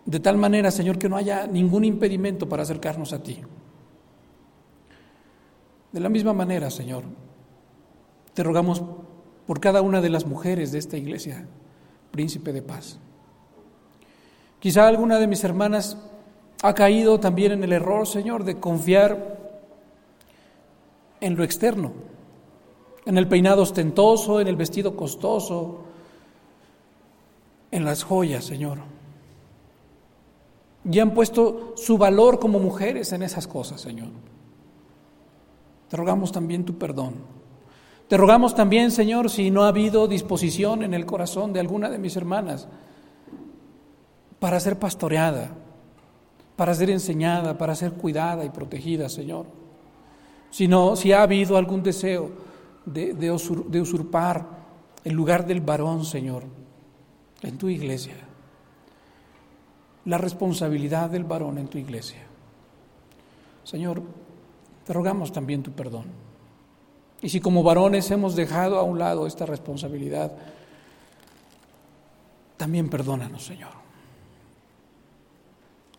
de tal manera, Señor, que no haya ningún impedimento para acercarnos a ti. De la misma manera, Señor, te rogamos por cada una de las mujeres de esta iglesia, príncipe de paz. Quizá alguna de mis hermanas ha caído también en el error, Señor, de confiar en lo externo, en el peinado ostentoso, en el vestido costoso, en las joyas, Señor y han puesto su valor como mujeres en esas cosas, Señor. Te rogamos también tu perdón. Te rogamos también, Señor, si no ha habido disposición en el corazón de alguna de mis hermanas para ser pastoreada, para ser enseñada, para ser cuidada y protegida, Señor. Si no, si ha habido algún deseo de, de usurpar el lugar del varón, Señor, en tu iglesia la responsabilidad del varón en tu iglesia. Señor, te rogamos también tu perdón. Y si como varones hemos dejado a un lado esta responsabilidad, también perdónanos, Señor.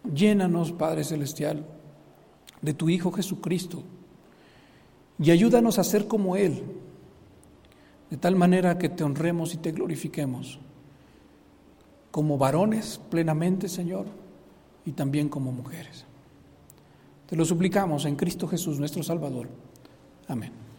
Llénanos, Padre Celestial, de tu Hijo Jesucristo y ayúdanos a ser como Él, de tal manera que te honremos y te glorifiquemos como varones plenamente, Señor, y también como mujeres. Te lo suplicamos en Cristo Jesús, nuestro Salvador. Amén.